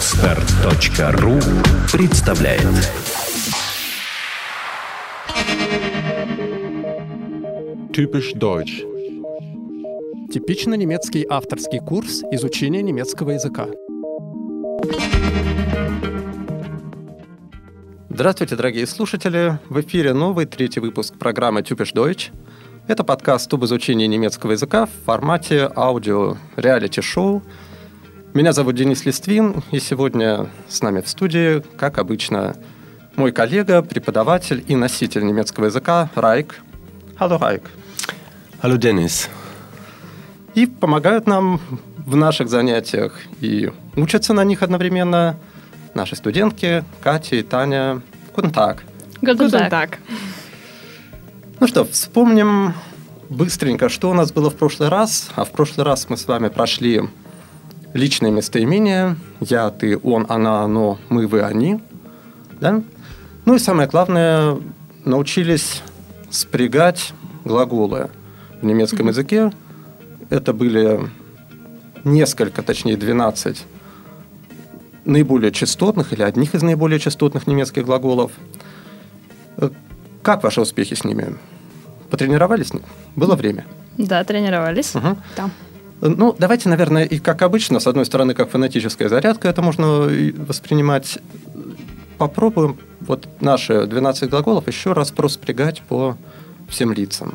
Отстар.ру представляет Typisch Deutsch. Типично немецкий авторский курс изучения немецкого языка. Здравствуйте, дорогие слушатели! В эфире новый третий выпуск программы Typisch Deutsch. Это подкаст об изучении немецкого языка в формате аудио реалити-шоу. Меня зовут Денис Листвин, и сегодня с нами в студии, как обычно, мой коллега, преподаватель и носитель немецкого языка Райк. Hallo Райк. Hallo Dennis. И помогают нам в наших занятиях и учатся на них одновременно наши студентки Катя и Таня. Guten Tag. Ну что, вспомним быстренько, что у нас было в прошлый раз. А в прошлый раз мы с вами прошли личные местоимения. Я, ты, он, она, оно, мы, вы, они. Да? Ну и самое главное, научились спрягать глаголы в немецком языке. Это были несколько, точнее 12 наиболее частотных или одних из наиболее частотных немецких глаголов. Э, Как ваши успехи с ними? Потренировались? Было время? Да, тренировались. Мгм. Да. Ну, давайте, наверное, и как обычно, с одной стороны, как фонетическая зарядка, это можно воспринимать. Попробуем вот наши 12 глаголов еще раз проспрягать по всем лицам.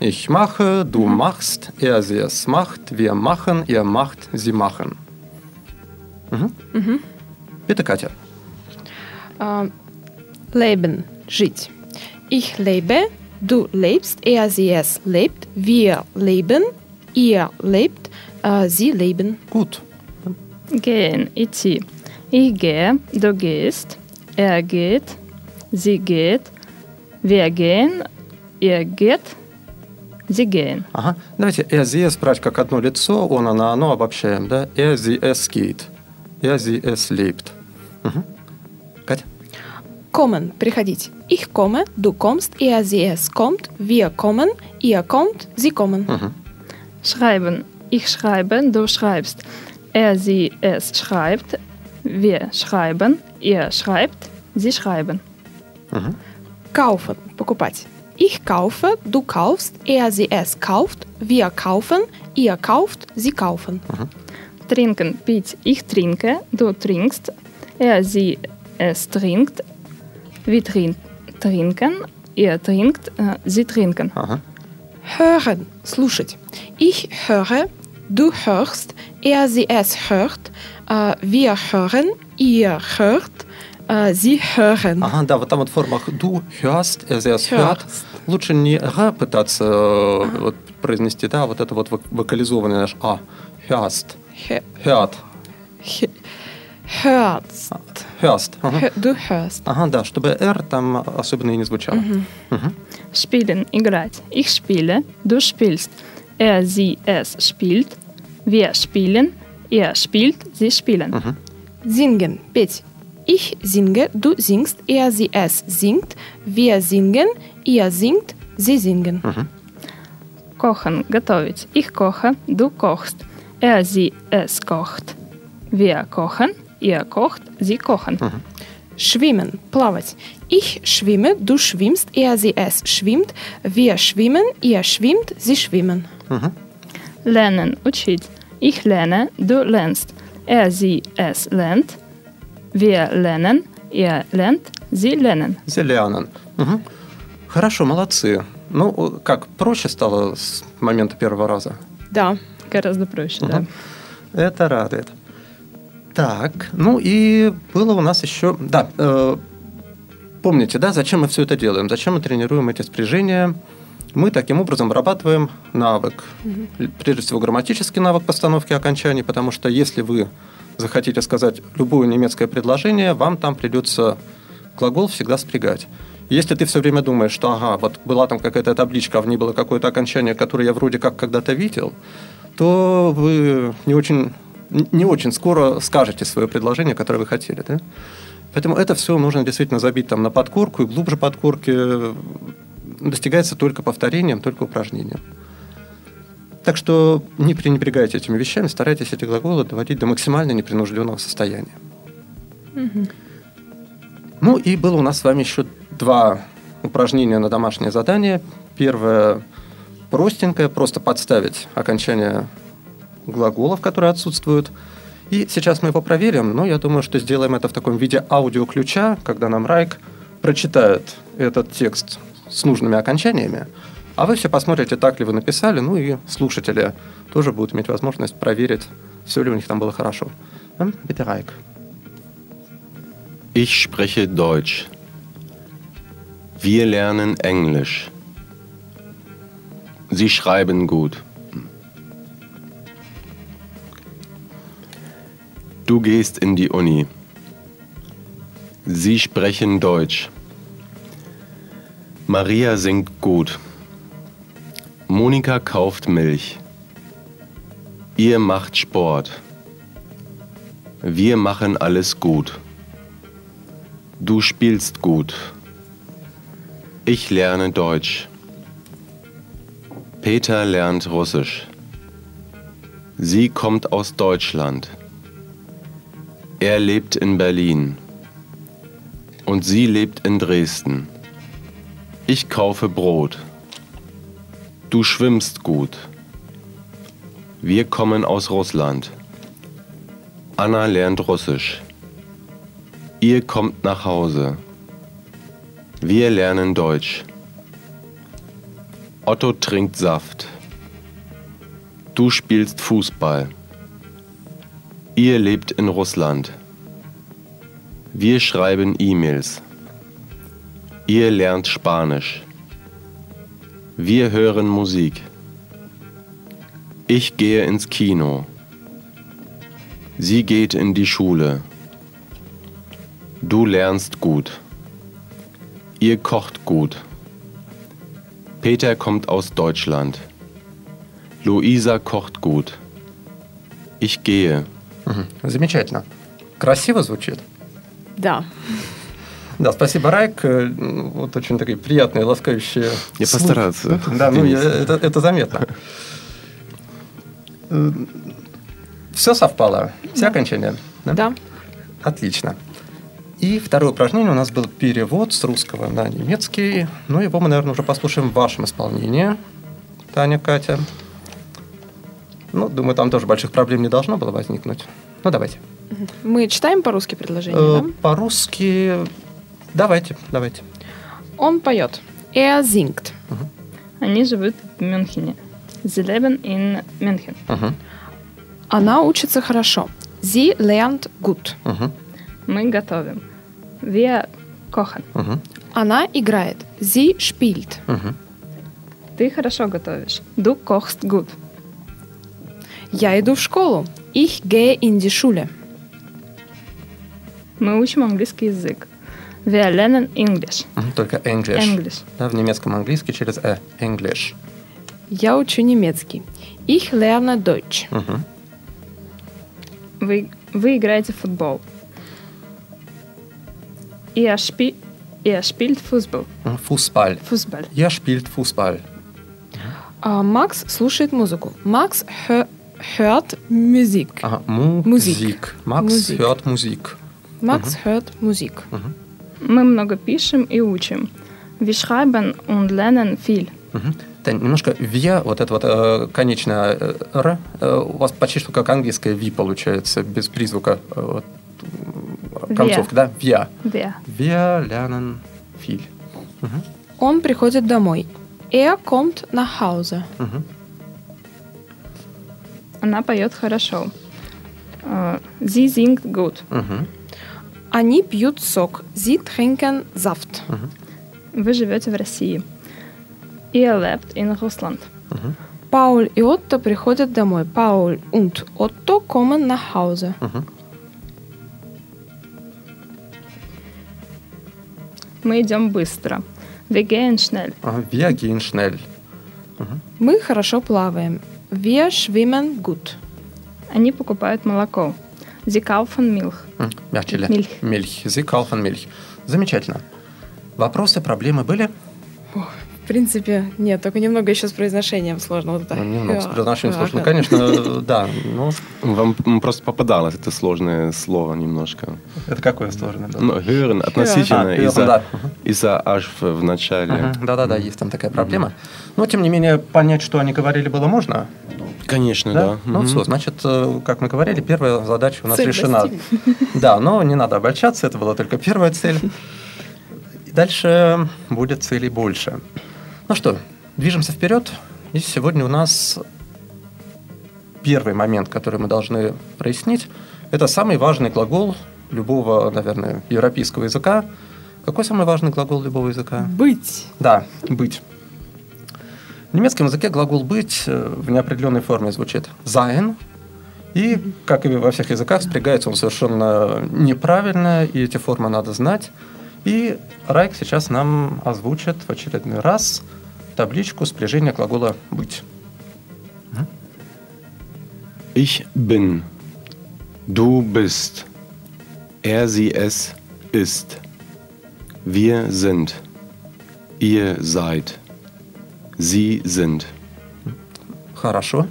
Ich mache, du machst, er, sie, es macht, wir machen, ihr macht, sie machen. Мгм. Это Катя. Äh, leben, жить. Ich lebe, du lebst, er, sie, es lebt, wir leben, ihr lebt, äh, sie leben. Gut. Gehen, идти. Ich gehe, du gehst, er geht, sie geht, wir gehen, ihr geht, sie gehen. Ага. Давайте er, sie, es брать как одно лицо, он, она, оно обобщаем, да? Er, sie, es geht. Er, sie, es lebt. Мгм. Катя? Kommen, приходить. Ich komme, du kommst, er, sie, es kommt, wir kommen, ihr kommt, sie kommen. Мгм. Schreiben. Ich schreibe, du schreibst. Er, sie, es schreibt, wir schreiben, ihr schreibt, sie schreiben. Kaufen, покупать. Ich kaufe, du kaufst, er, sie, es kauft, wir kaufen, ihr kauft, sie kaufen. Trinken, пить. Ich trinke, du trinkst, er, sie, es trinkt, wir trin trinken, ihr trinkt, äh, sie trinken. Ага. Hören, слушать. Ich höre, du hörst, er, sie, es hört, äh, wir hören, ihr hört, äh, sie hören. Ага, да, вот там вот в формах du hörst, er, sie, es hört. Лучше не р пытаться э, вот, произнести, да, вот это вот вок- вокализованный наш а. Hörst. Hö- Hört. hö- Hörst. Hörst. Ага. Hö- Du hörst. Ага, да, чтобы R там особенно и не звучало. Spielen, играть. Ich spiele, du spielst. Er, sie, es spielt. Wir spielen, ihr spielt, sie spielen. Singen, петь. Ich singe, du singst, er, sie, es singt, wir singen, ihr singt, sie singen. Kochen, готовить. Ich koche, du kochst. Er, sie, es kocht. Wir kochen, ihr kocht, sie kochen. Schwimmen, плавать. Ich schwimme, du schwimmst, er, sie, es schwimmt, wir schwimmen, ihr schwimmt, sie schwimmen. Lernen, учить. Ich lerne, du lernst. Er, sie, es lernt. Wir lernen, ihr lernt, sie lernen. Sie lernen. Мгм. Хорошо, молодцы. Ну, как, проще стало с момента первого раза? Да. Гораздо проще, да. Это радует. Так, ну и было у нас еще... Да, э, помните, да, зачем мы все это делаем? Зачем мы тренируем эти спряжения? Мы таким образом вырабатываем навык. Прежде всего, грамматический навык постановки окончаний, потому что если вы захотите сказать любое немецкое предложение, вам там придется глагол всегда спрягать. Если ты все время думаешь, что ага, вот была там какая-то табличка, а в ней было какое-то окончание, которое я вроде как когда-то видел, то вы не очень, не очень скоро скажете свое предложение, которое вы хотели. Да? Поэтому это все нужно действительно забить там на подкорку и глубже подкорки достигается только повторением, только упражнением. Так что не пренебрегайте этими вещами, старайтесь эти глаголы доводить до максимально непринужденного состояния. Ну и было у нас с вами еще два упражнения на домашнее задание. Первое простенькое, просто подставить окончание глаголов, которые отсутствуют. И сейчас мы его проверим, но я думаю, что сделаем это в таком виде аудиоключа, когда нам Райк прочитает этот текст с нужными окончаниями, а вы все посмотрите, так ли вы написали, ну и слушатели тоже будут иметь возможность проверить, все ли у них там было хорошо. Bitte, Райк. Ich spreche Deutsch. Wir lernen Englisch. Sie schreiben gut. Du gehst in die Uni. Sie sprechen Deutsch. Maria singt gut. Monika kauft Milch. Ihr macht Sport. Wir machen alles gut. Du spielst gut. Ich lerne Deutsch. Peter lernt Russisch. Sie kommt aus Deutschland. Er lebt in Berlin. Und sie lebt in Dresden. Ich kaufe Brot. Du schwimmst gut. Wir kommen aus Russland. Anna lernt Russisch. Ihr kommt nach Hause. Wir lernen Deutsch. Otto trinkt Saft. Du spielst Fußball. Ihr lebt in Russland. Wir schreiben E-Mails. Ihr lernt Spanisch. Wir hören Musik. Ich gehe ins Kino. Sie geht in die Schule. Du lernst gut. Ihr kocht gut. Peter kommt aus Deutschland. Luisa kocht gut. Ich gehe. Мгм. Замечательно. Красиво звучит. Да. Да, спасибо, Райк. Э, Вот очень такие приятные, ласкающие. Я слух. постараться, Да, ну, я- это, это заметно. Все совпало? Все окончания? Да. Отлично. И второе упражнение у нас был перевод с русского на немецкий. Ну, его мы, наверное, уже послушаем в вашем исполнении, Таня, Катя. Ну, думаю, там тоже больших проблем не должно было возникнуть. Ну, давайте. Мы читаем по-русски предложение, Э, да? По-русски... Давайте, давайте. Он поет. Er singt. Они живут в Мюнхене. Sie leben in München. Мгм, Она учится хорошо. Sie lernt gut. мгм, Мы готовим. Wir kochen. мгм, Она играет. Sie spielt. мгм. Ты хорошо готовишь. Du kochst gut. Я иду в школу. Ich gehe in die Schule. Мы учим английский язык. Wir lernen English. Только English. English. Да, в немецком английский через «э». English. Я учу немецкий. Ich lerne Deutsch. Мгм. Вы, вы играете в футбол. Er, spie er spielt Fußball. Fußball. Fußball. Er spielt Fußball. А Макс слушает музыку. Макс хö- hört Musik. Ага, Musik. Musik. Макс Musik. hört Musik. Макс hört Musik. Мы много пишем и учим. Wir schreiben und lernen viel. Тань, немножко «wir», вот это вот э, конечное э, «р», э, у вас почти что как английское «ви» получается, без призвука э, вот, м, концовки, да? «Wir». Wir. «Wir lernen viel». Он приходит домой. Er kommt nach Hause. Мгм. Она поет хорошо. Э, Sie singt gut. Мгм. Они пьют сок. Sie trinken Saft. Вы живете в России. Ihr lebt in Russland. Paul и Otto приходят домой. Paul und Otto kommen nach Hause. Мы идем быстро. Wir gehen schnell. «Wir gehen schnell». Мы хорошо плаваем. Wir schwimmen gut. Они покупают молоко. Sie kaufen Milch. Мягче? Milch. Milch. Sie kaufen Milch. Замечательно. Вопросы, проблемы были? Принципе, нет, только немного еще с произношением сложно. Вот это. Ну, немного с Ха, произношением сложно. Ну, конечно, да. Ну, Вам просто попадалось это сложное слово немножко. это какое сложное? Ну, hören относительно из-за аж в, начале. Да-да-да, есть там такая проблема. Но, тем не менее, понять, что они говорили, было можно. Конечно, Да? да. Ну все, значит, э, как мы говорили, первая задача у нас Цель решена. достигнута. Да, но не надо обольщаться, это была только первая цель. И дальше будет целей больше. Ну что, движемся вперед. И сегодня у нас первый момент, который мы должны прояснить, это самый важный глагол любого, наверное, европейского языка. Какой самый важный глагол любого языка? Быть. Да, быть. В немецком языке глагол быть э, в неопределенной форме звучит sein. И, как и во всех языках, спрягается он совершенно неправильно, и эти формы надо знать. И Райк сейчас нам озвучит в очередной раз табличку спряжения глагола быть. Ich bin. Du bist. Er, sie, es ist. Wir sind. Ihr seid. Sie sind. Хорошо.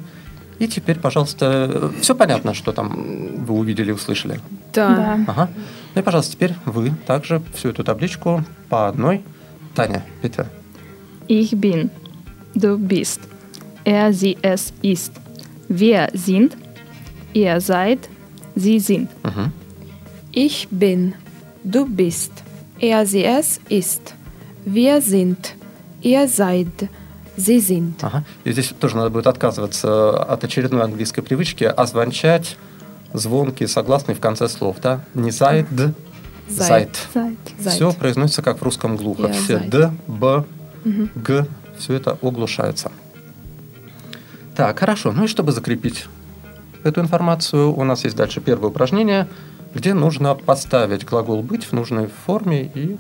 И теперь, пожалуйста, все понятно, что там вы увидели и услышали? Да. Да. Ага. Ну и, пожалуйста, теперь вы также всю эту табличку по одной. Таня, bitte. Ich bin. Du bist. Er, sie, es ist. Wir sind. Ihr seid. Sie sind. Мгм. Ich bin. Du bist. Er, sie, es ist. Wir sind. Ihr seid. Sie sind. Ага. И здесь тоже надо будет отказываться от очередной английской привычки озвончать звонкие согласные в конце слов, да? Не зайд, зайд. Все произносится как в русском глухо. Я Все д, б, г, все это оглушается. Так, хорошо. Ну и чтобы закрепить эту информацию, у нас есть дальше первое упражнение, где нужно поставить глагол быть в нужной форме и,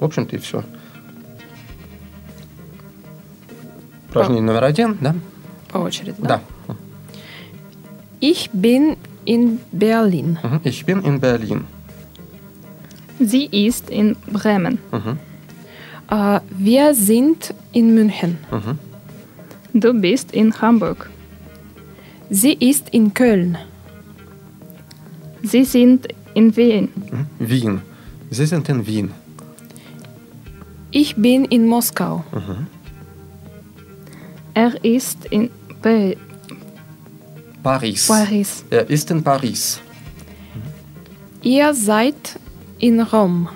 в общем-то, и все. Упражнение номер один, да? По очереди. Да. Ich bin in Berlin. Ich bin in Berlin. Sie ist in Bremen. Мгм. Äh, wir sind in München. Mhm. Du bist in Hamburg. Sie ist in Köln. Sie sind in Wien. Mhm. Wien. Sie sind in Wien. Ich bin in Moskau. Mhm. Er ist in Be Paris. Paris. Er ist in Paris. Ihr seid in Rom.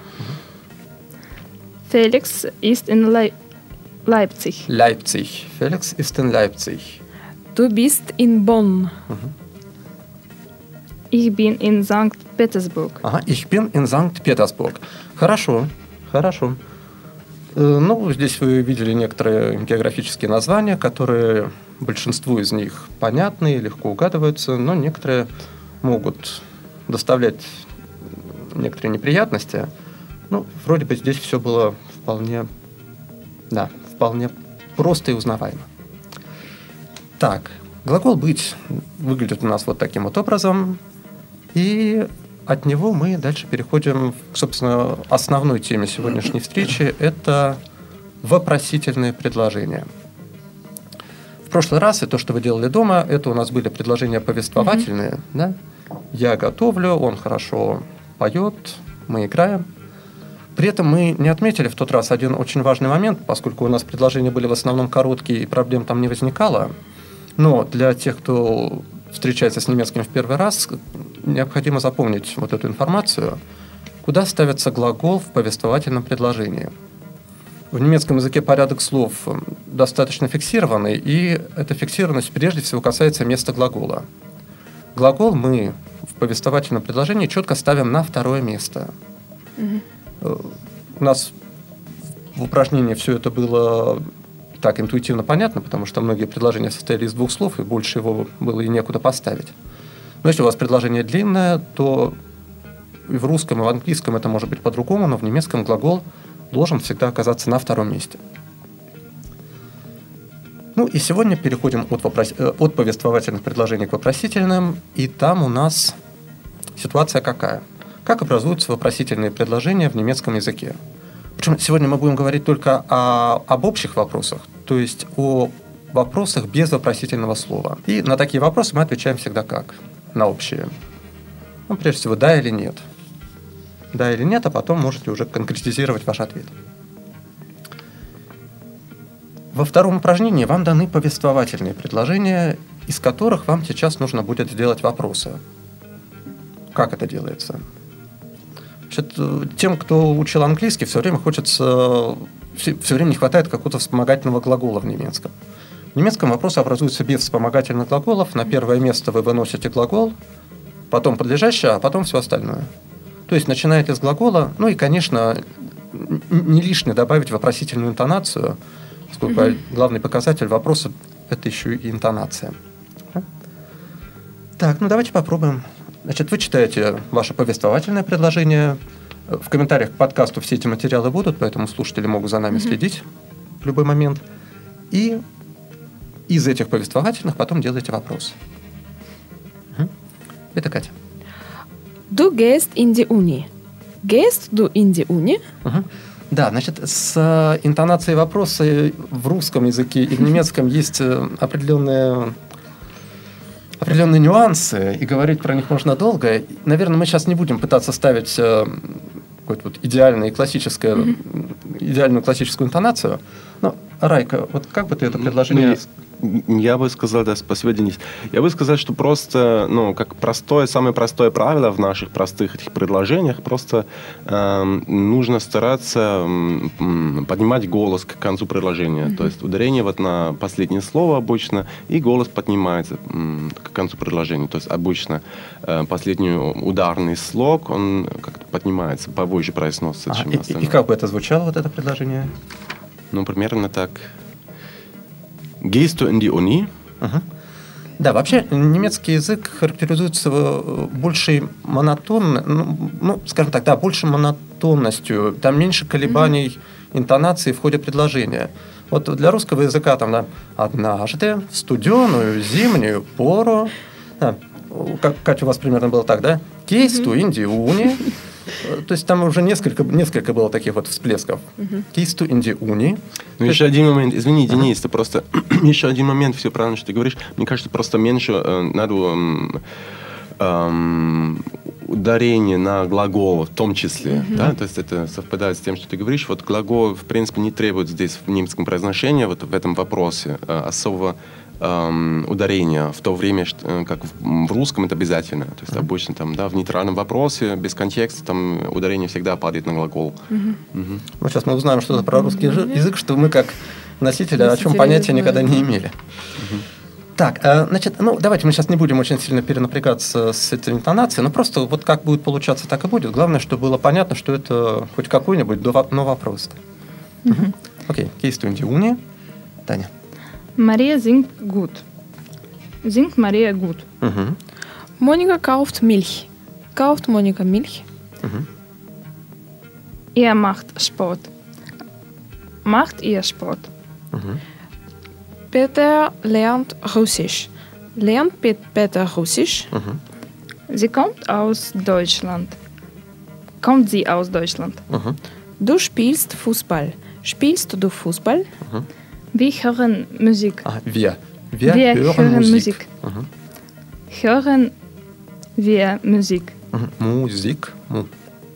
Felix ist in Lei- Leipzig. Leipzig. Felix ist in Leipzig. Du bist in Bonn. Ich bin in St. Petersburg. Ага, ich bin in Санкт-Петербург. Хорошо, хорошо. Э, Ну, здесь вы видели некоторые географические названия, которые большинству из них понятны и легко угадываются, но некоторые могут доставлять некоторые неприятности. Ну, вроде бы здесь все было вполне, да, вполне просто и узнаваемо. Так, глагол «быть» выглядит у нас вот таким вот образом. И от него мы дальше переходим к, собственно, основной теме сегодняшней встречи. Это вопросительные предложения. В прошлый раз и то, что вы делали дома, это у нас были предложения повествовательные. Да? Я готовлю, он хорошо поет, мы играем. При этом мы не отметили в тот раз один очень важный момент, поскольку у нас предложения были в основном короткие и проблем там не возникало. Но для тех, кто встречается с немецким в первый раз, необходимо запомнить вот эту информацию, куда ставится глагол в повествовательном предложении. В немецком языке порядок слов достаточно фиксированный, и эта фиксированность прежде всего касается места глагола. Глагол мы в повествовательном предложении четко ставим на второе место. Э, У нас в упражнении все это было так интуитивно понятно, потому что многие предложения состояли из двух слов, и больше его было и некуда поставить. Но если у вас предложение длинное, то и в русском, и в английском это может быть по-другому, но в немецком глагол должен всегда оказаться на втором месте. Ну и сегодня переходим от, вопрос- э, от повествовательных предложений к вопросительным, и там у нас ситуация какая? Как образуются вопросительные предложения в немецком языке? Причем сегодня мы будем говорить только о, об общих вопросах, то есть о вопросах без вопросительного слова. И на такие вопросы мы отвечаем всегда как? На общие. Ну, прежде всего, да или нет. Да или нет, а потом можете уже конкретизировать ваш ответ. Во втором упражнении вам даны повествовательные предложения, из которых вам сейчас нужно будет сделать вопросы. Как это делается? Значит, тем, кто учил английский, все время хочется, все, все время не хватает какого-то вспомогательного глагола в немецком. В немецком вопросы образуются без вспомогательных глаголов. На первое место вы выносите глагол, потом подлежащее, а потом все остальное. То есть начинаете с глагола, ну и, конечно, не лишне добавить вопросительную интонацию, поскольку mm-hmm. главный показатель вопроса – это еще и интонация. Так, ну давайте попробуем. Значит, вы читаете ваше повествовательное предложение. В комментариях к подкасту все эти материалы будут, поэтому слушатели могут за нами mm-hmm. следить в любой момент. И из этих повествовательных потом делаете вопрос. Это Катя. Du gehst in die Uni. Gehst du in die Uni? Угу. Да, значит, с э, интонацией вопроса в русском языке и в немецком есть э, определенные нюансы, и говорить про них можно долго. Наверное, мы сейчас не будем пытаться ставить э, какую-то вот идеальную классическую, mm-hmm. идеальную классическую интонацию. Но, Райка, вот как бы ты это предложение... Ну, я бы сказал, да, спасибо, Денис. Я бы сказал, что просто, ну, как простое, самое простое правило в наших простых этих предложениях, просто э, нужно стараться э, поднимать голос к концу предложения. Mm-hmm. То есть ударение вот на последнее слово обычно, и голос поднимается э, к концу предложения. То есть обычно э, последний ударный слог, он как-то поднимается, повыше произносится, а, чем и, И как бы это звучало, вот это предложение? Ну, примерно так. Gehst du in die Uni? Да, вообще немецкий язык характеризуется э, большей монотонной, ну, ну, скажем так, да, больше монотонностью, там меньше колебаний mm-hmm. интонации в ходе предложения. Вот для русского языка там, да, однажды в студеную зимнюю пору, да, как, Катя, у вас примерно было так, да? Кейсту, mm-hmm. индиуни, то есть там уже несколько, несколько было таких вот всплесков. Кисту инди уни. Ну, еще один момент. Извини, Денис, это просто... еще один момент, все правильно, что ты говоришь. Мне кажется, просто меньше э, надо... Эм, ударение на глагол в том числе, mm-hmm. да, то есть это совпадает с тем, что ты говоришь. Вот глагол, в принципе, не требует здесь в немецком произношении, вот в этом вопросе э, особого эм, ударение в то время, что, э, как в, в русском это обязательно. То есть mm-hmm. обычно там, да, в нейтральном вопросе, без контекста, там ударение всегда падает на глагол. Mm-hmm. Mm-hmm. Ну, сейчас мы узнаем что-то про русский mm-hmm. язык, что мы как носители, о чем понятия никогда не имели. Mm-hmm. Так, э, значит, ну давайте мы сейчас не будем очень сильно перенапрягаться с этой интонацией, но просто вот как будет получаться, так и будет. Главное, чтобы было понятно, что это хоть какой-нибудь, но вопрос. Окей, кейс уни. Таня. Maria singt gut. Singt Maria gut. Mhm. Monika kauft Milch. Kauft Monika Milch? Mhm. Er macht Sport. Macht ihr Sport? Mhm. Peter lernt Russisch. Lernt Peter Russisch? Mhm. Sie kommt aus Deutschland. Kommt sie aus Deutschland? Mhm. Du spielst Fußball. Spielst du Fußball? Mhm. Wir hören Musik. Ah, wir. Wir, wir hören, hören, Musik. Musik. Mhm. Hören wir Musik. Mhm. Musik.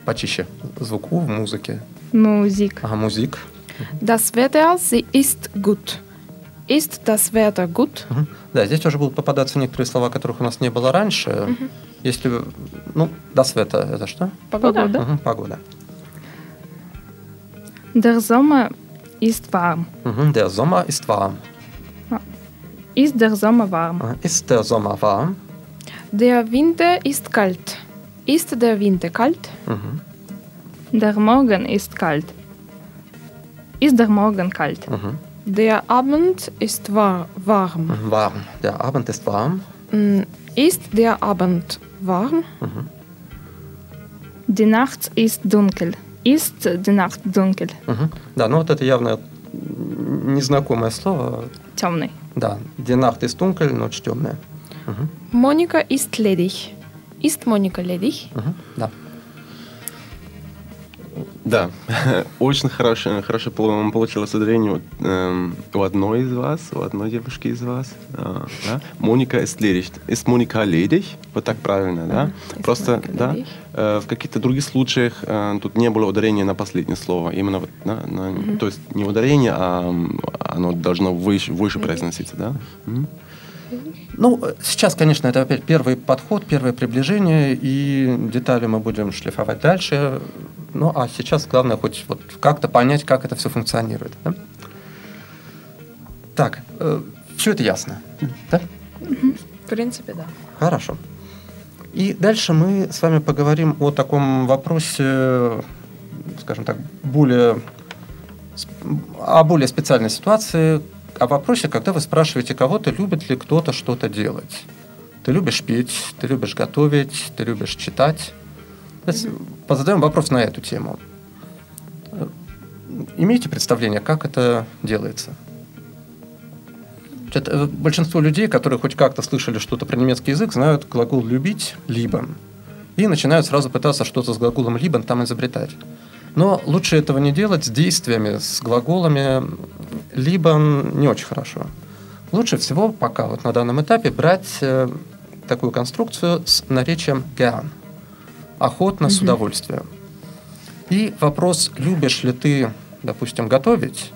Почище. Звук У в музыке. Musik. Ага, Musik. Das Wetter sie ist gut. Ist das Wetter gut? Угу. Да, здесь уже будут попадаться некоторые слова, которых у нас не было раньше. Угу. Если, ну, das Wetter это что? Погода. Угу, погода. Der Sommer ist warm. Mhm, der Sommer ist warm. Ist der Sommer warm? Ist der Sommer warm? Der Winter ist kalt. Ist der Winter kalt? Mhm. Der Morgen ist kalt. Ist der Morgen kalt? Mhm. Der Abend ist war warm. Mhm, warm. Der Abend ist warm. Mm, ist der Abend warm? Mhm. Die Nacht ist dunkel. Ist die Nacht dunkel? Угу. Да, ну вот это явно незнакомое слово. Темный. Да, die Nacht ist dunkel, ночь темная. Угу. Monika ist ledig. Ist Monika ledig? Угу. Да. Да, очень хорошее, хорошо пол- получилось ударение вот, эм, у одной из вас, у одной девушки из вас. а, да? Моника ledig. Ist Моника ledig? Вот так правильно, да? ist Просто, да, э, в каких-то других случаях э, тут не было ударения на последнее слово. Именно вот, да, на- то есть не ударение, а оно должно выше, выше произноситься, да? Мгм. Ну, э, сейчас, конечно, это опять первый подход, первое приближение, и детали мы будем шлифовать дальше. Ну, а сейчас главное хоть вот как-то понять, как это все функционирует. да? Так, все это ясно, да? В принципе, да. Хорошо. И дальше мы с вами поговорим о таком вопросе, скажем так, более о более специальной ситуации, о вопросе, когда вы спрашиваете кого-то, любит ли кто-то что-то делать. Ты любишь петь, ты любишь готовить, ты любишь читать. Позадаем вопрос на эту тему. Имеете представление, как это делается? Э, большинство людей, которые хоть как-то слышали что-то про немецкий язык, знают глагол «любить» – «lieben». И начинают сразу пытаться что-то с глаголом «lieben» там изобретать. Но лучше этого не делать с действиями, с глаголами «lieben» не очень хорошо. Лучше всего пока вот на данном этапе брать э, такую конструкцию с наречием «gern» – охотно, с удовольствием. И вопрос, любишь ли ты, допустим, готовить,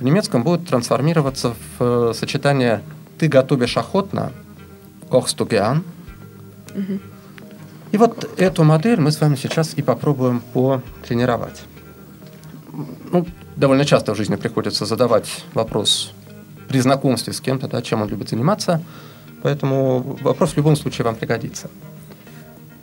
в немецком будет трансформироваться в э, сочетание «ты готовишь охотно», «kochst du gern». И вот эту модель мы с вами сейчас и попробуем потренировать. Ну, довольно часто в жизни приходится задавать вопрос при знакомстве с кем-то, да, чем он любит заниматься, поэтому вопрос в любом случае вам пригодится.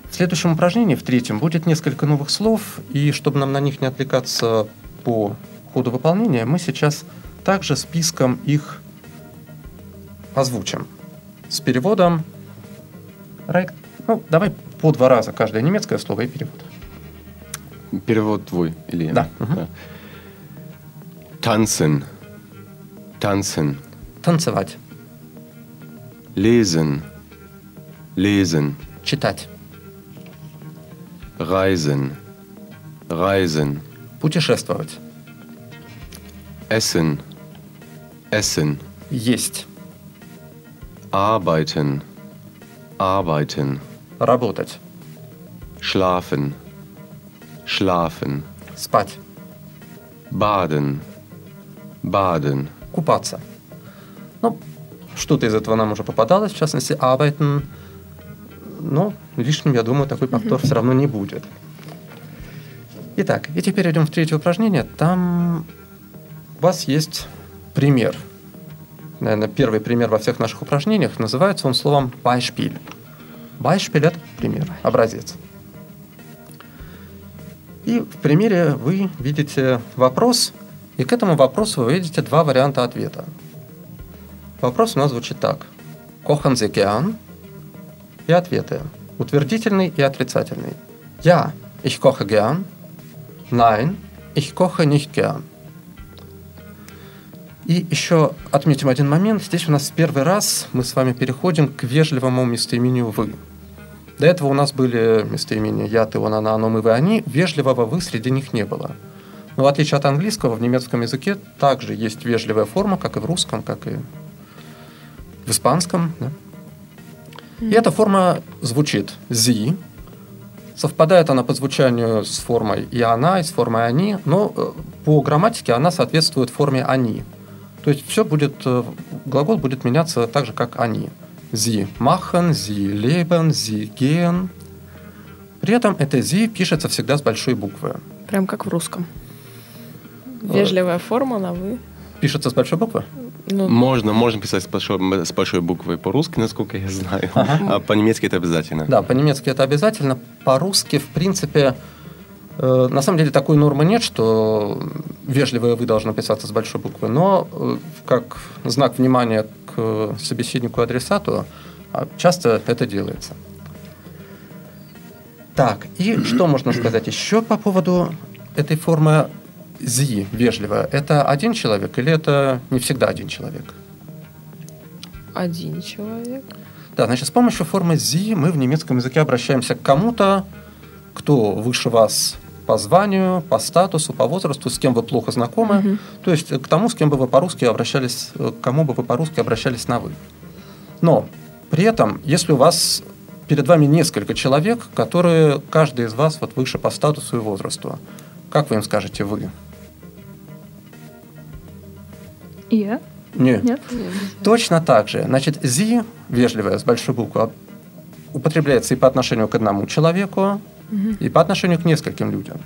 В следующем упражнении, в третьем, будет несколько новых слов, и чтобы нам на них не отвлекаться по ходу выполнения, мы сейчас также списком их озвучим. С переводом. Ну, давай по два раза каждое немецкое слово и перевод. Перевод твой, Илья. Да. Мгм. Tanzen. Tanzen. Танцевать, Lesen. Lesen. читать, Reisen. Reisen. путешествовать, Essen. Essen. есть, Arbeiten. Arbeiten. работать, Schlafen. Schlafen. спать, Baden. Baden. купаться. Ну, что-то из этого нам уже попадалось, в частности, arbeiten. Но лишним, я думаю, такой повтор все равно не будет. Итак, и теперь идем в третье упражнение. Там у вас есть пример. Наверное, первый пример во всех наших упражнениях. Называется он словом Beispiel. Beispiel – это пример, образец. И в примере вы видите вопрос, и к этому вопросу вы видите два варианта ответа. Вопрос у нас звучит так. Sie gern? И ответы. Утвердительный и отрицательный. Ja, ich koche gern. Nein, ich koche nicht gern. И еще отметим один момент. Здесь у нас в первый раз мы с вами переходим к вежливому местоимению «вы». До этого у нас были местоимения «я», «ты», «он», «она», «оно», «мы», «вы», «они». Вежливого «вы» среди них не было. Но в отличие от английского, в немецком языке также есть вежливая форма, как и в русском, как и в испанском. да. И эта форма звучит «зи». Совпадает она по звучанию с формой «и она», и с формой «они», но э, по грамматике она соответствует форме «они». То есть все будет, э, глагол будет меняться так же, как «они». «Sie machen», «sie leben», «sie gehen». При этом это «sie» пишется всегда с большой буквы. Прям как в русском. Вежливая форма на вы. Пишется с большой буквы? Ну, Можно, можно писать с большой, с большой буквы по-русски, насколько я знаю. А по-немецки это обязательно. Да, по-немецки это обязательно. По-русски, в принципе, э, на самом деле такой нормы нет, что вежливое «вы» должно писаться с большой буквы, но э, как знак внимания к собеседнику и адресату а, часто это делается. Так, и что можно сказать еще по поводу этой формы «зи» вежливая? Это один человек или это не всегда один человек? один человек. Да, значит, с помощью формы «зи» мы в немецком языке обращаемся к кому-то, кто выше вас по званию, по статусу, по возрасту, с кем вы плохо знакомы. То есть к тому, с кем бы вы по-русски обращались, э, к кому бы вы по-русски обращались на «вы». Но при этом, если у вас перед вами несколько человек, которые, каждый из вас вот выше по статусу и возрасту, как вы им скажете «вы»? Ihr? Нет. Нет? Точно так же. Значит, «зи», вежливая, с большой буквы, употребляется и по отношению к одному человеку, и по отношению к нескольким людям.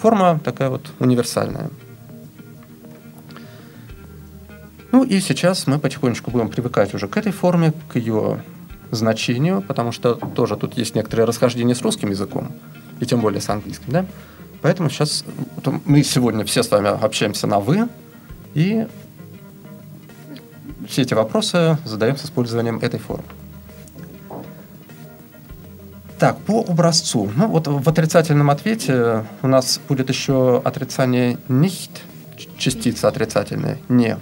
Форма такая вот универсальная. Ну и сейчас мы потихонечку будем привыкать уже к этой форме, к ее значению, потому что тоже тут есть некоторые расхождения с русским языком, и тем более с английским, да? Поэтому сейчас мы сегодня все с вами общаемся на «вы», и все эти вопросы задаем с использованием этой формы. Так, по образцу. Ну, вот в отрицательном ответе у нас будет еще отрицание nicht, частица отрицательная, не.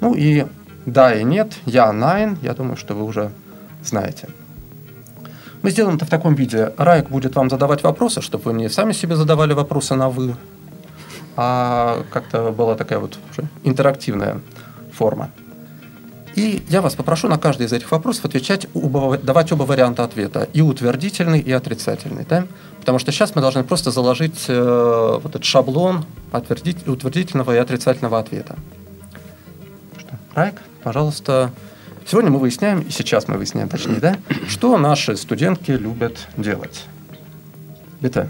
Ну и да и нет, я, nein, я думаю, что вы уже знаете. Мы сделаем это в таком виде. Райк будет вам задавать вопросы, чтобы вы не сами себе задавали вопросы на «вы», а как-то была такая вот уже интерактивная форма. И я вас попрошу на каждый из этих вопросов отвечать, оба- давать оба варианта ответа, и утвердительный, и отрицательный. Да? Потому что сейчас мы должны просто заложить э, вот этот шаблон отвердить- утвердительного и отрицательного ответа. Что? Райк, пожалуйста. Сегодня мы выясняем, и сейчас мы выясняем, точнее, да, что наши студентки любят делать. Bitte.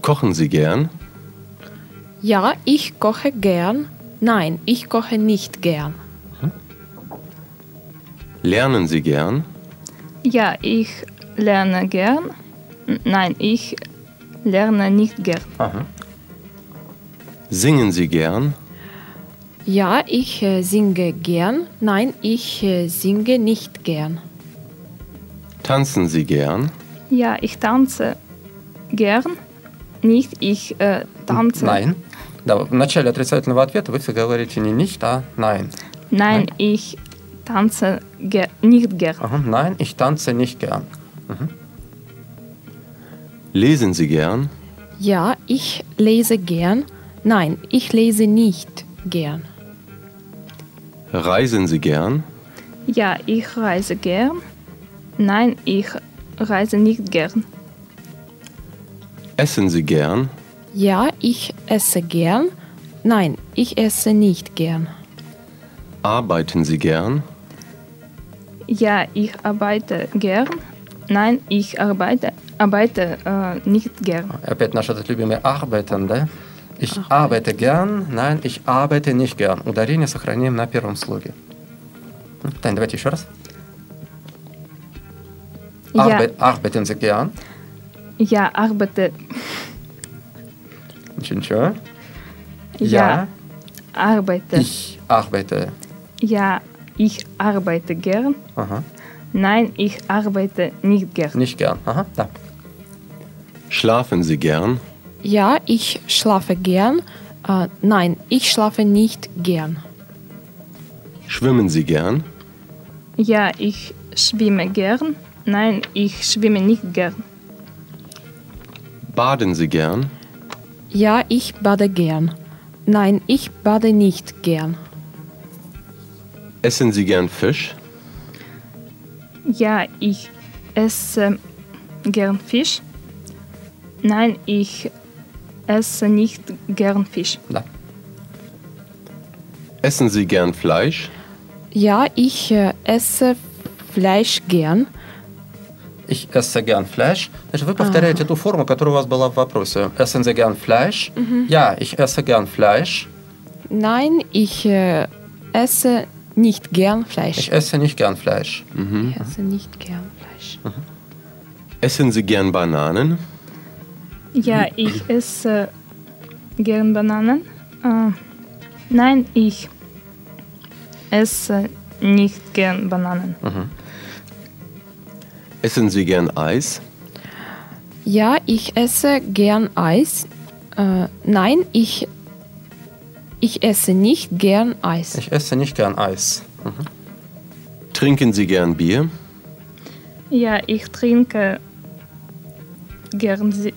Kochen Sie gern? Ja, ich koche gern. Nein, ich koche nicht gern. Lernen Sie gern? Ja, ich lerne gern. Nein, ich lerne nicht gern. Aha. Singen Sie gern? Ja, ich äh, singe gern. Nein, ich äh, singe nicht gern. Tanzen Sie gern? Ja, ich tanze gern. Nicht ich äh, tanze. Nein. Да, в начале отрицательного ответа вы всегда говорите не nicht, а nein. Nein, ich tanze ge nicht gern. Aha, nein, ich tanze nicht gern. Lesen Sie gern? Ja, ich lese gern. Nein, ich lese nicht gern. Reisen Sie gern? Ja, ich reise gern. Nein, ich reise nicht gern. Essen Sie gern? Ja, ich esse gern. Nein, ich esse nicht gern. Arbeiten Sie gern? Ja, ich arbeite gern. Nein, ich arbeite, arbeite äh, nicht gern. Опять наш этот любимый arbeiten, да? Ich arbeite gern, nein, ich arbeite nicht gern. Ударение сохраняем на первом слоге. М, Тань, давайте еще раз. Ja, Arbe Arbeiten Sie gern. ja, arbeite, Chinchor. Ja, ja, arbeite. Ich arbeite. Ja, ich arbeite gern. Aha. Nein, ich arbeite nicht gern. Nicht gern. Aha, da. Schlafen Sie gern? Ja, ich schlafe gern. Äh, nein, ich schlafe nicht gern. Schwimmen Sie gern? Ja, ich schwimme gern. Nein, ich schwimme nicht gern. Baden Sie gern? Ja, ich bade gern. Nein, ich bade nicht gern. Essen Sie gern Fisch? Ja, ich esse gern Fisch. Nein, ich esse nicht gern Fisch. Да. Essen Sie gern Fleisch? Ja, ich äh, esse Fleisch gern. Ich esse gern Fleisch. Значит, вы повторяете ту форму, которая у вас была в вопросе. Essen Sie gern Fleisch? Ja, ich esse gern Fleisch. Nein, ich äh, esse nicht gern Fleisch. Ich esse nicht gern Fleisch. Ich esse nicht gern Fleisch. Essen Sie gern Bananen? Ja, ich esse gern Bananen. Äh, nein, ich esse nicht gern Bananen. Essen Sie gern Eis? Ja, ich esse gern Eis. Äh, nein, ich, ich esse nicht gern Eis. Ich esse nicht gern Eis. Mhm. Trinken Sie gern Bier? Ja, ich trinke gern. Sie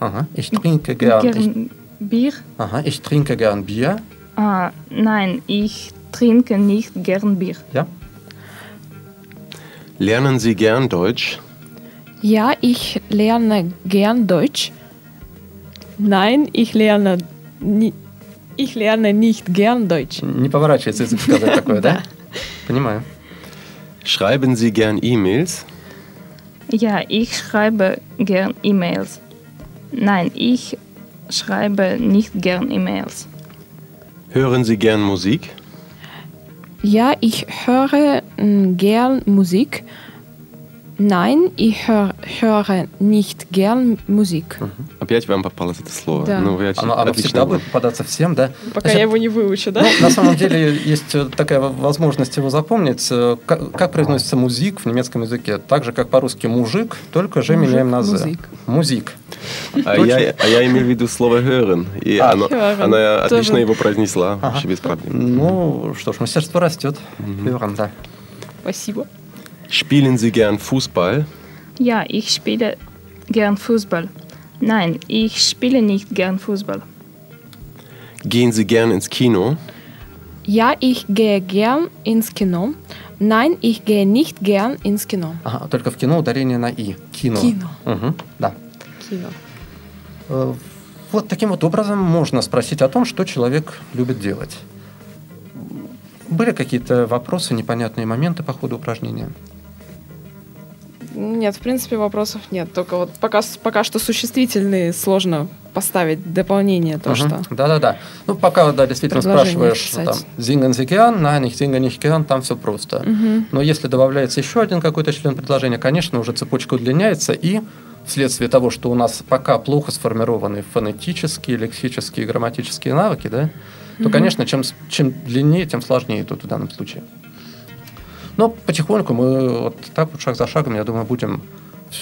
Aha, ich trinke gern, gern ich, Bier. Aha, ich trinke gern Bier. Ah, nein, ich trinke nicht gern Bier. Ja, Lernen Sie gern Deutsch? Ja, ich lerne gern Deutsch. Nein, ich lerne, ni ich lerne nicht gern Deutsch. Не поворачивается язык сказать такое, да? Понимаю. Schreiben Sie gern E-Mails? Ja, ich schreibe gern E-Mails. Nein, ich schreibe nicht gern E-Mails. Hören Sie gern Musik? Ja, ich höre mm, gern Musik. Nein, ich hör, höre nicht gern Musik. Опять вам попалось это слово. Да. Ну, вы Оно, оно всегда было. будет попадаться всем, да? Пока Значит, я его не выучу, да? Ну, на самом деле есть э, такая возможность его запомнить. Э, Как, как произносится музик в немецком языке? Так же, как по-русски мужик, только же Мужик, меняем на «з». музик. Музик. А я, а я имел в виду слово hören. И А, оно- hören. она отлично Тоже. его произнесла, Ага. вообще без проблем. Ну, что ж, мастерство растет. Hören, да. Спасибо. Spielen Sie gern Fußball? Ja, ich spiele gern Fußball. Nein, ich spiele nicht gern Fußball. Gehen Sie gern ins Kino? Ja, ich gehe gern ins Kino. Nein, ich gehe nicht gern ins Kino. Ага, только в кино ударение на «и». Кино. Кино. Мгм, да. Kino. Э, Вот таким вот образом можно спросить о том, что человек любит делать. Были какие-то вопросы, непонятные моменты по ходу упражнения? Нет, в принципе, вопросов нет. Только вот пока, пока что существительные сложно поставить дополнение, то, Мгм. что... Да-да-да. Ну, пока, да, действительно спрашиваешь, писать. там, «Singen Sie gern?» «Nein, ich singe nicht gern», там все просто. Мгм. Но если добавляется еще один какой-то член предложения, конечно, уже цепочка удлиняется, и вследствие того, что у нас пока плохо сформированы фонетические, лексические грамматические навыки, да, то, конечно, чем, чем длиннее, тем сложнее тут в данном случае. Но потихоньку мы вот так вот шаг за шагом, я думаю, будем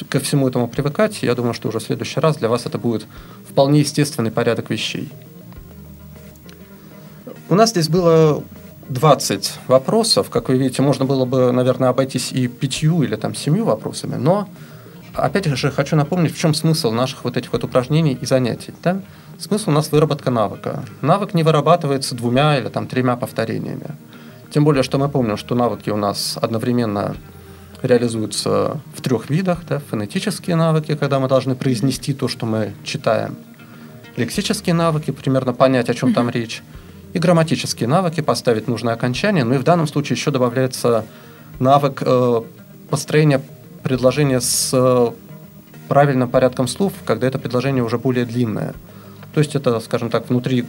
ко всему этому привыкать. Я думаю, что уже в следующий раз для вас это будет вполне естественный порядок вещей. У нас здесь было 20 вопросов. Как вы видите, можно было бы, наверное, обойтись и пятью или там семью вопросами, но опять же хочу напомнить, в чем смысл наших вот этих вот упражнений и занятий. Да? Смысл у нас выработка навыка. Навык не вырабатывается двумя или там тремя повторениями. Тем более, что мы помним, что навыки у нас одновременно реализуются в трех видах. Да? Фонетические навыки, когда мы должны произнести то, что мы читаем. Лексические навыки, примерно понять, о чем там речь. И грамматические навыки, поставить нужное окончание. Ну и в данном случае еще добавляется навык э, построения предложения с э, правильным порядком слов, когда это предложение уже более длинное. То есть это, скажем так, внутри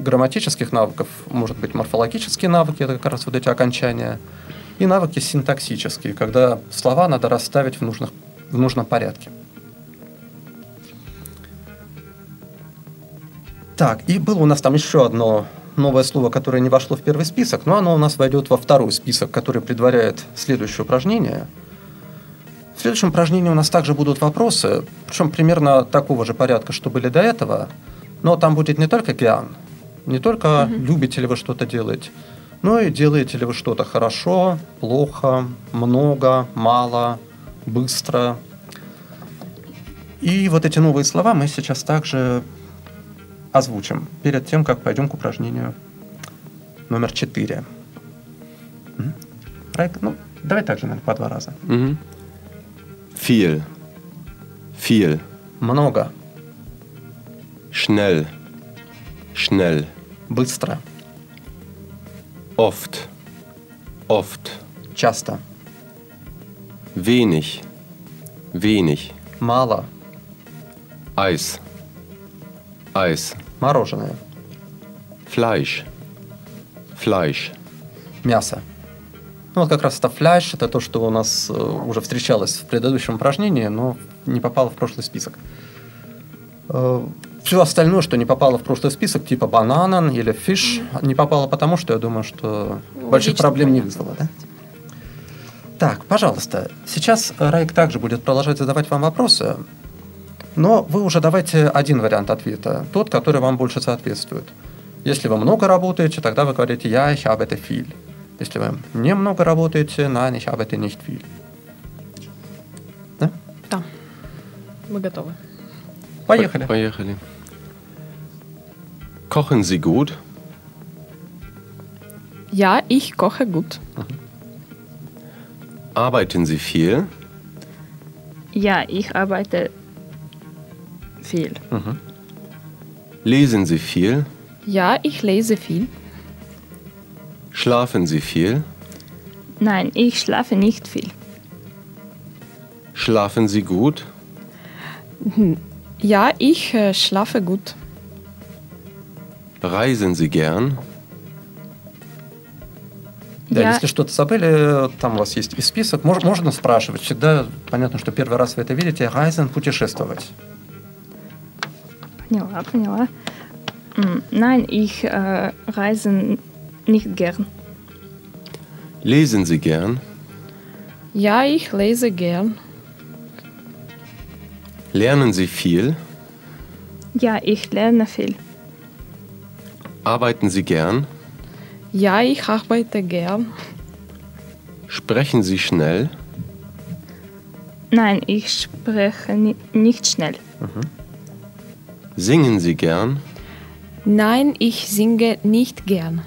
грамматических навыков может быть морфологические навыки, это как раз вот эти окончания, и навыки синтаксические, когда слова надо расставить в, нужных, в нужном порядке. Так, и было у нас там еще одно новое слово, которое не вошло в первый список, но оно у нас войдет во второй список, который предваряет следующее упражнение. В следующем упражнении у нас также будут вопросы, причем примерно такого же порядка, что были до этого, но там будет не только гиан, не только любите ли вы что-то делать, но и делаете ли вы что-то хорошо, плохо, много, мало, быстро. И вот эти новые слова мы сейчас также озвучим перед тем, как пойдем к упражнению номер 4. Райк, ну, давай также, наверное, по два раза. Viel. Viel. Много, Schnell. Schnell. быстро, Oft. Oft. часто, Wenig. Wenig. мало, Eis. Eis. мороженое, Fleisch. Fleisch. мясо. Ну, вот как раз это фляж, это то, что у нас э, уже встречалось в предыдущем упражнении, но не попало в прошлый список. Все остальное, что не попало в прошлый список, типа бананан или фиш, не попало потому, что я думаю, что больших Логично, проблем не понятно. вызвало, да? Так, пожалуйста, сейчас Райк также будет продолжать задавать вам вопросы, но вы уже давайте один вариант ответа, тот, который вам больше соответствует. Если вы много работаете, тогда вы говорите «я, ich arbeite viel». Если вы немного работаете, «nein, ich arbeite nicht viel». Да? Да. Мы готовы. Поехали. Поехали. Kochen Sie gut? Ja, ich koche gut. Arbeiten Sie viel? Ja, ich arbeite viel. Lesen Sie viel? Ja, ich lese viel. Schlafen Sie viel? Nein, ich schlafe nicht viel. Schlafen Sie gut? Ja, ich äh, schlafe gut. Reisen Sie gern? Да, Я- если что-то забыли, там у вас есть и список, мож- можно спрашивать. Всегда понятно, что первый раз вы это видите. Райзен путешествовать. Поняла, поняла. Nein, ich äh, reise nicht gern. Lesen Sie gern? Ja, ich lese gern. Lernen Sie viel? Ja, ich lerne viel. Arbeiten Sie gern? Ja, ich arbeite gern. Sprechen Sie schnell? Nein, ich spreche ni nicht schnell. Singen Sie gern? Nein, ich singe nicht gern.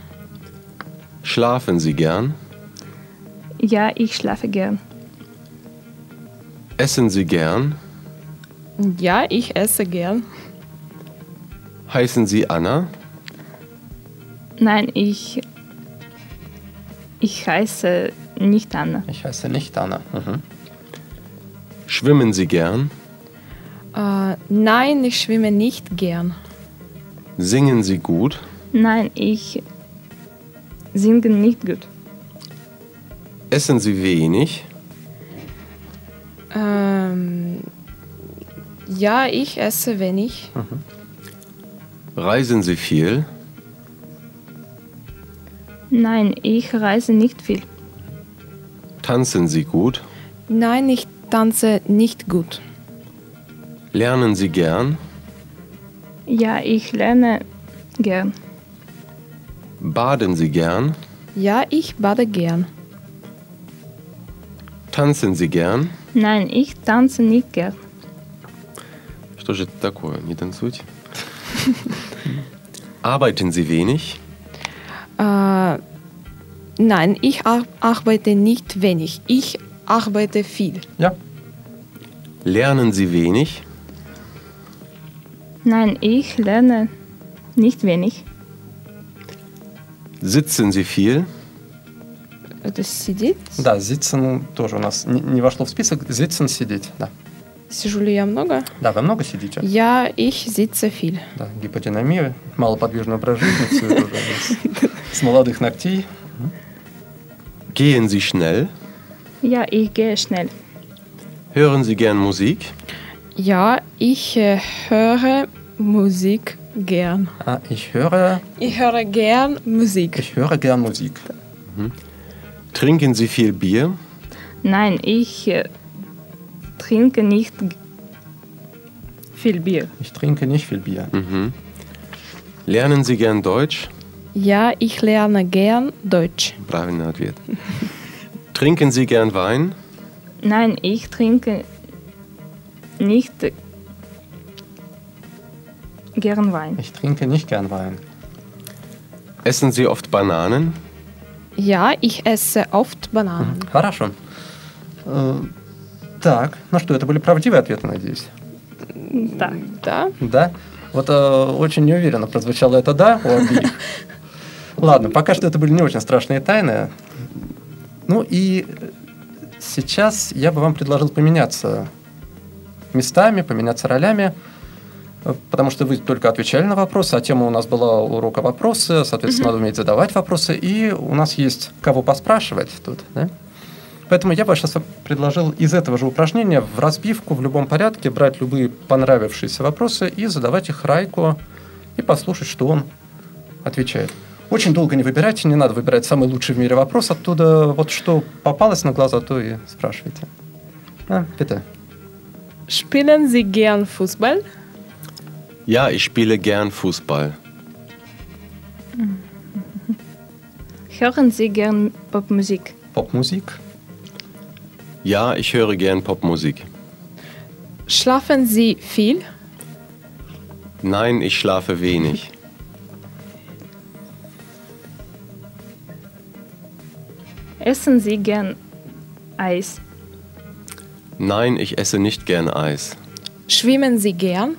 Schlafen Sie gern? Ja, ich schlafe gern. Essen Sie gern? Ja, ich esse gern. Heißen Sie Anna? Nein, ich. Ich heiße nicht Anna. Ich heiße nicht Anna. Mhm. Schwimmen Sie gern? Äh, nein, ich schwimme nicht gern. Singen Sie gut? Nein, ich singe nicht gut. Essen Sie wenig? Ähm, ja, ich esse wenig. Reisen Sie viel? Nein, ich reise nicht viel. Tanzen Sie gut? Nein, ich tanze nicht gut. Lernen Sie gern? Ja, ich lerne gern. Baden Sie gern? Ja, ich bade gern. Tanzen Sie gern? Nein, ich tanze nicht gern. Что же это такое? Не танцуйте. Arbeiten Sie wenig? Äh, nein, ich ar arbeite nicht wenig. Ich arbeite viel. Ja. Lernen Sie wenig? Nein, ich lerne nicht wenig. Sitzen Sie viel? Это сидеть? Да, Зитсен тоже у нас не, не вошло в список. Зитсен сидеть, да. Сижу ли я много? Да, вы много сидите? Я, ich sitze viel. Да, гиподинамия, малоподвижный образ жизни, все это уже z młodych na. Gehen Sie schnell? Ja, ich gehe schnell. Hören Sie gern Musik? Ja, ich äh, höre Musik gern. Ah, ich höre. Ich höre gern Musik. Ich höre gern Musik. Mhm. Trinken Sie viel Bier? Nein, ich äh, trinke nicht viel Bier. Ich trinke nicht viel Bier. Mhm. Lernen Sie gern Deutsch? Ja, ich lerne gern Deutsch. Правильный ответ. Trinken Sie gern Wein? Nein, ich trinke nicht gern Wein. Ich trinke nicht gern Wein. Essen Sie oft Bananen? Ja, ich esse oft Bananen. Хорошо. Э, Так, ну что, это были правдивые ответы, надеюсь? Да. Да? Да? Вот э, очень неуверенно прозвучало это «да» у обеих. Ладно, пока что это были не очень страшные тайны. Ну и сейчас я бы вам предложил поменяться местами, поменяться ролями, потому что вы только отвечали на вопросы, а тема у нас была урока вопросы, соответственно, надо уметь задавать вопросы, и у нас есть кого поспрашивать тут, да? Поэтому я бы сейчас предложил из этого же упражнения в разбивку в любом порядке брать любые понравившиеся вопросы и задавать их Райку и послушать, что он отвечает. Очень долго не выбирайте, не надо выбирать самый лучший в мире вопрос, оттуда вот что попалось на глаза, то и спрашивайте. А, bitte. Spielen Sie gern Fußball? Ja, ich spiele gern Fußball. Hören Sie gern Popmusik? Поп-музик. Ja, ich höre gern Popmusik. Schlafen Sie viel? Nein, ich schlafe wenig. Essen Sie gern Eis? Nein, ich esse nicht gern Eis. Schwimmen Sie gern?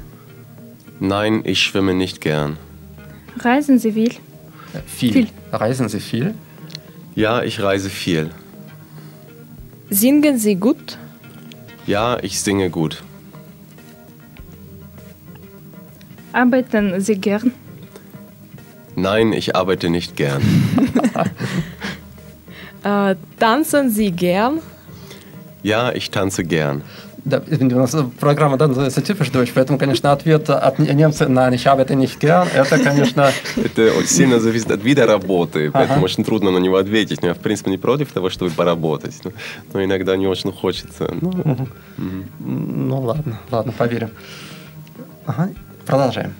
Nein, ich schwimme nicht gern. Reisen Sie viel? Viel. Viel. Reisen Sie viel? Ja, ich reise viel. Singen Sie gut? Ja, ich singe gut. Arbeiten Sie gern? Nein, ich arbeite nicht gern. Äh, tanzen Sie gern? Ja, ich tanze gern. Да, извините, у нас программа да, называется «Typisch Deutsch», поэтому, конечно, ответ от немца «Nein, ich arbeite nicht gern» – это, конечно, Это очень сильно зависит от вида работы, поэтому очень трудно на него ответить. Но я, в принципе, не против того, чтобы поработать. Но, но иногда не очень хочется. Ну, ну ладно, ладно, поверим. Ага, продолжаем.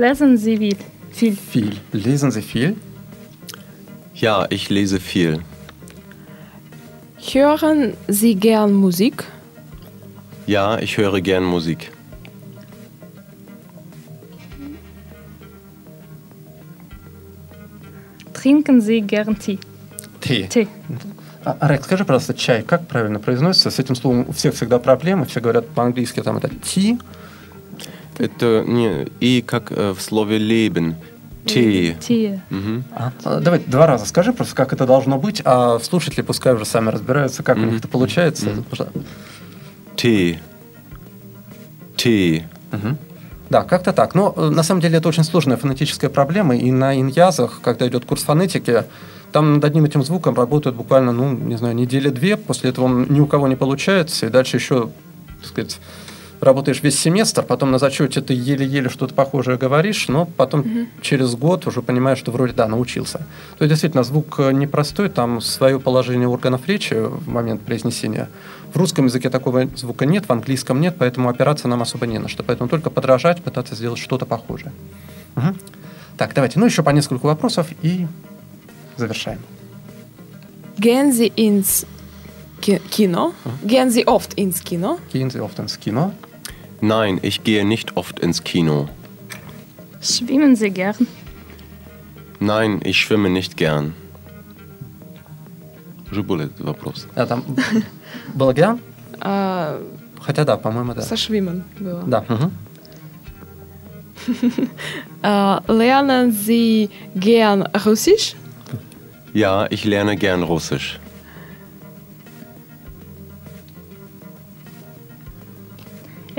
Lesen Sie viel? Viel. Viel. Lesen Sie viel? ja, ich lese viel. Hören Sie gern Musik? Ja, ich höre gern Musik. Trinken Sie gern Tee? Tee. Tee. А, Арек, скажи, пожалуйста, чай как правильно произносится? С этим словом у всех всегда проблемы. Все говорят по-английски, там это tea. Это не и как э, в слове leben. Tee. Tee. Мгм. А, а, Давай два раза скажи просто, как это должно быть, а слушатели пускай уже сами разбираются, как у них это получается. Tee. Tee. Мгм. Да, как-то так. Но э, на самом деле это очень сложная фонетическая проблема, и на иньязах, когда идет курс фонетики, там над одним этим звуком работают буквально, ну, не знаю, недели две, после этого он ни у кого не получается, и дальше еще, так сказать, работаешь весь семестр, потом на зачете ты еле-еле что-то похожее говоришь, но потом через год уже понимаешь, что вроде, да, научился. То есть, действительно, звук э, непростой, там свое положение органов речи в момент произнесения. В русском языке такого звука нет, в английском нет, поэтому опираться нам особо не на что. Поэтому только подражать, пытаться сделать что-то похожее. Мгм. Так, давайте, ну еще по несколько вопросов и завершаем. Gehen Sie ins Ki Kino? Gehen Sie oft ins Kino? Gehen Sie oft ins Kino? Nein, ich gehe nicht oft ins Kino. Schwimmen Sie gern? Nein, ich schwimme nicht gern. Уже был этот вопрос. А там было гиан? А, Хотя да, по-моему, да. Со Schwimmen было. Да. мгм. Äh, lernen Sie gern Russisch? Ja, ich lerne gern Russisch.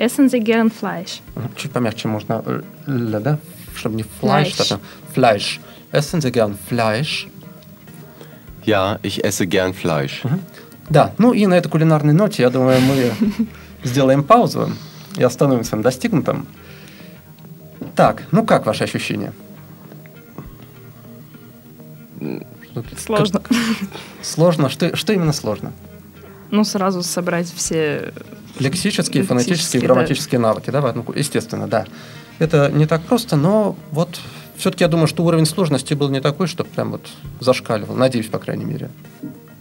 Essen Sie gern Fleisch? Чуть помягче можно, э, л, да? Чтобы не. Fleisch. что-то. Fleisch. Essen Sie gern Fleisch? Ja, ich esse gern Fleisch. Да, ну и на этой кулинарной ноте, я думаю, мы сделаем паузу и остановимся на достигнутом. Так, ну как ваши ощущения? Сложно. как- Сложно? Что, что именно сложно? Ну, сразу собрать все... Лексические, фонетические, да. грамматические навыки, да, в одну естественно, да. Это не так просто, но вот все-таки я думаю, что уровень сложности был не такой, что прям вот зашкаливал. Надеюсь, по крайней мере.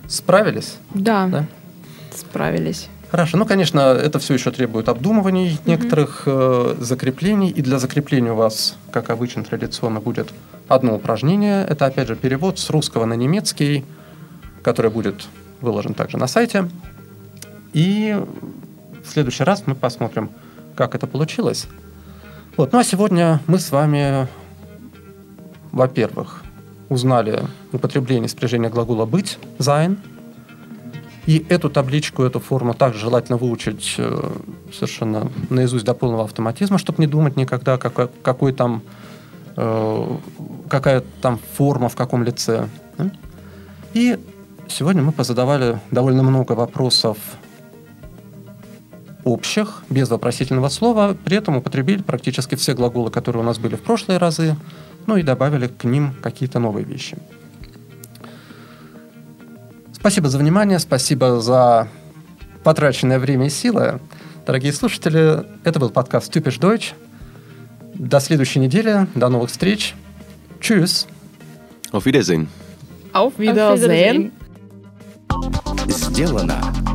Справились? Да, Да? справились. Хорошо. Ну, конечно, это все еще требует обдумываний, некоторых э, закреплений. И для закрепления у вас, как обычно, традиционно будет одно упражнение. Это, опять же, перевод с русского на немецкий, который будет выложен также на сайте. И в следующий раз мы посмотрим, как это получилось. Вот. Ну, а сегодня мы с вами, во-первых, узнали употребление спряжения глагола «быть» – «sein», и эту табличку, эту форму также желательно выучить э, совершенно наизусть до полного автоматизма, чтобы не думать никогда, какой, какой там, э, какая там форма в каком лице. И сегодня мы позадавали довольно много вопросов общих, без вопросительного слова, при этом употребили практически все глаголы, которые у нас были в прошлые разы, ну и добавили к ним какие-то новые вещи. Спасибо за внимание, спасибо за потраченное время и силы. Дорогие слушатели, это был подкаст «Typisch Deutsch». До следующей недели, до новых встреч. Чус! Auf Wiedersehen. Auf Auf Wiedersehen. Сделано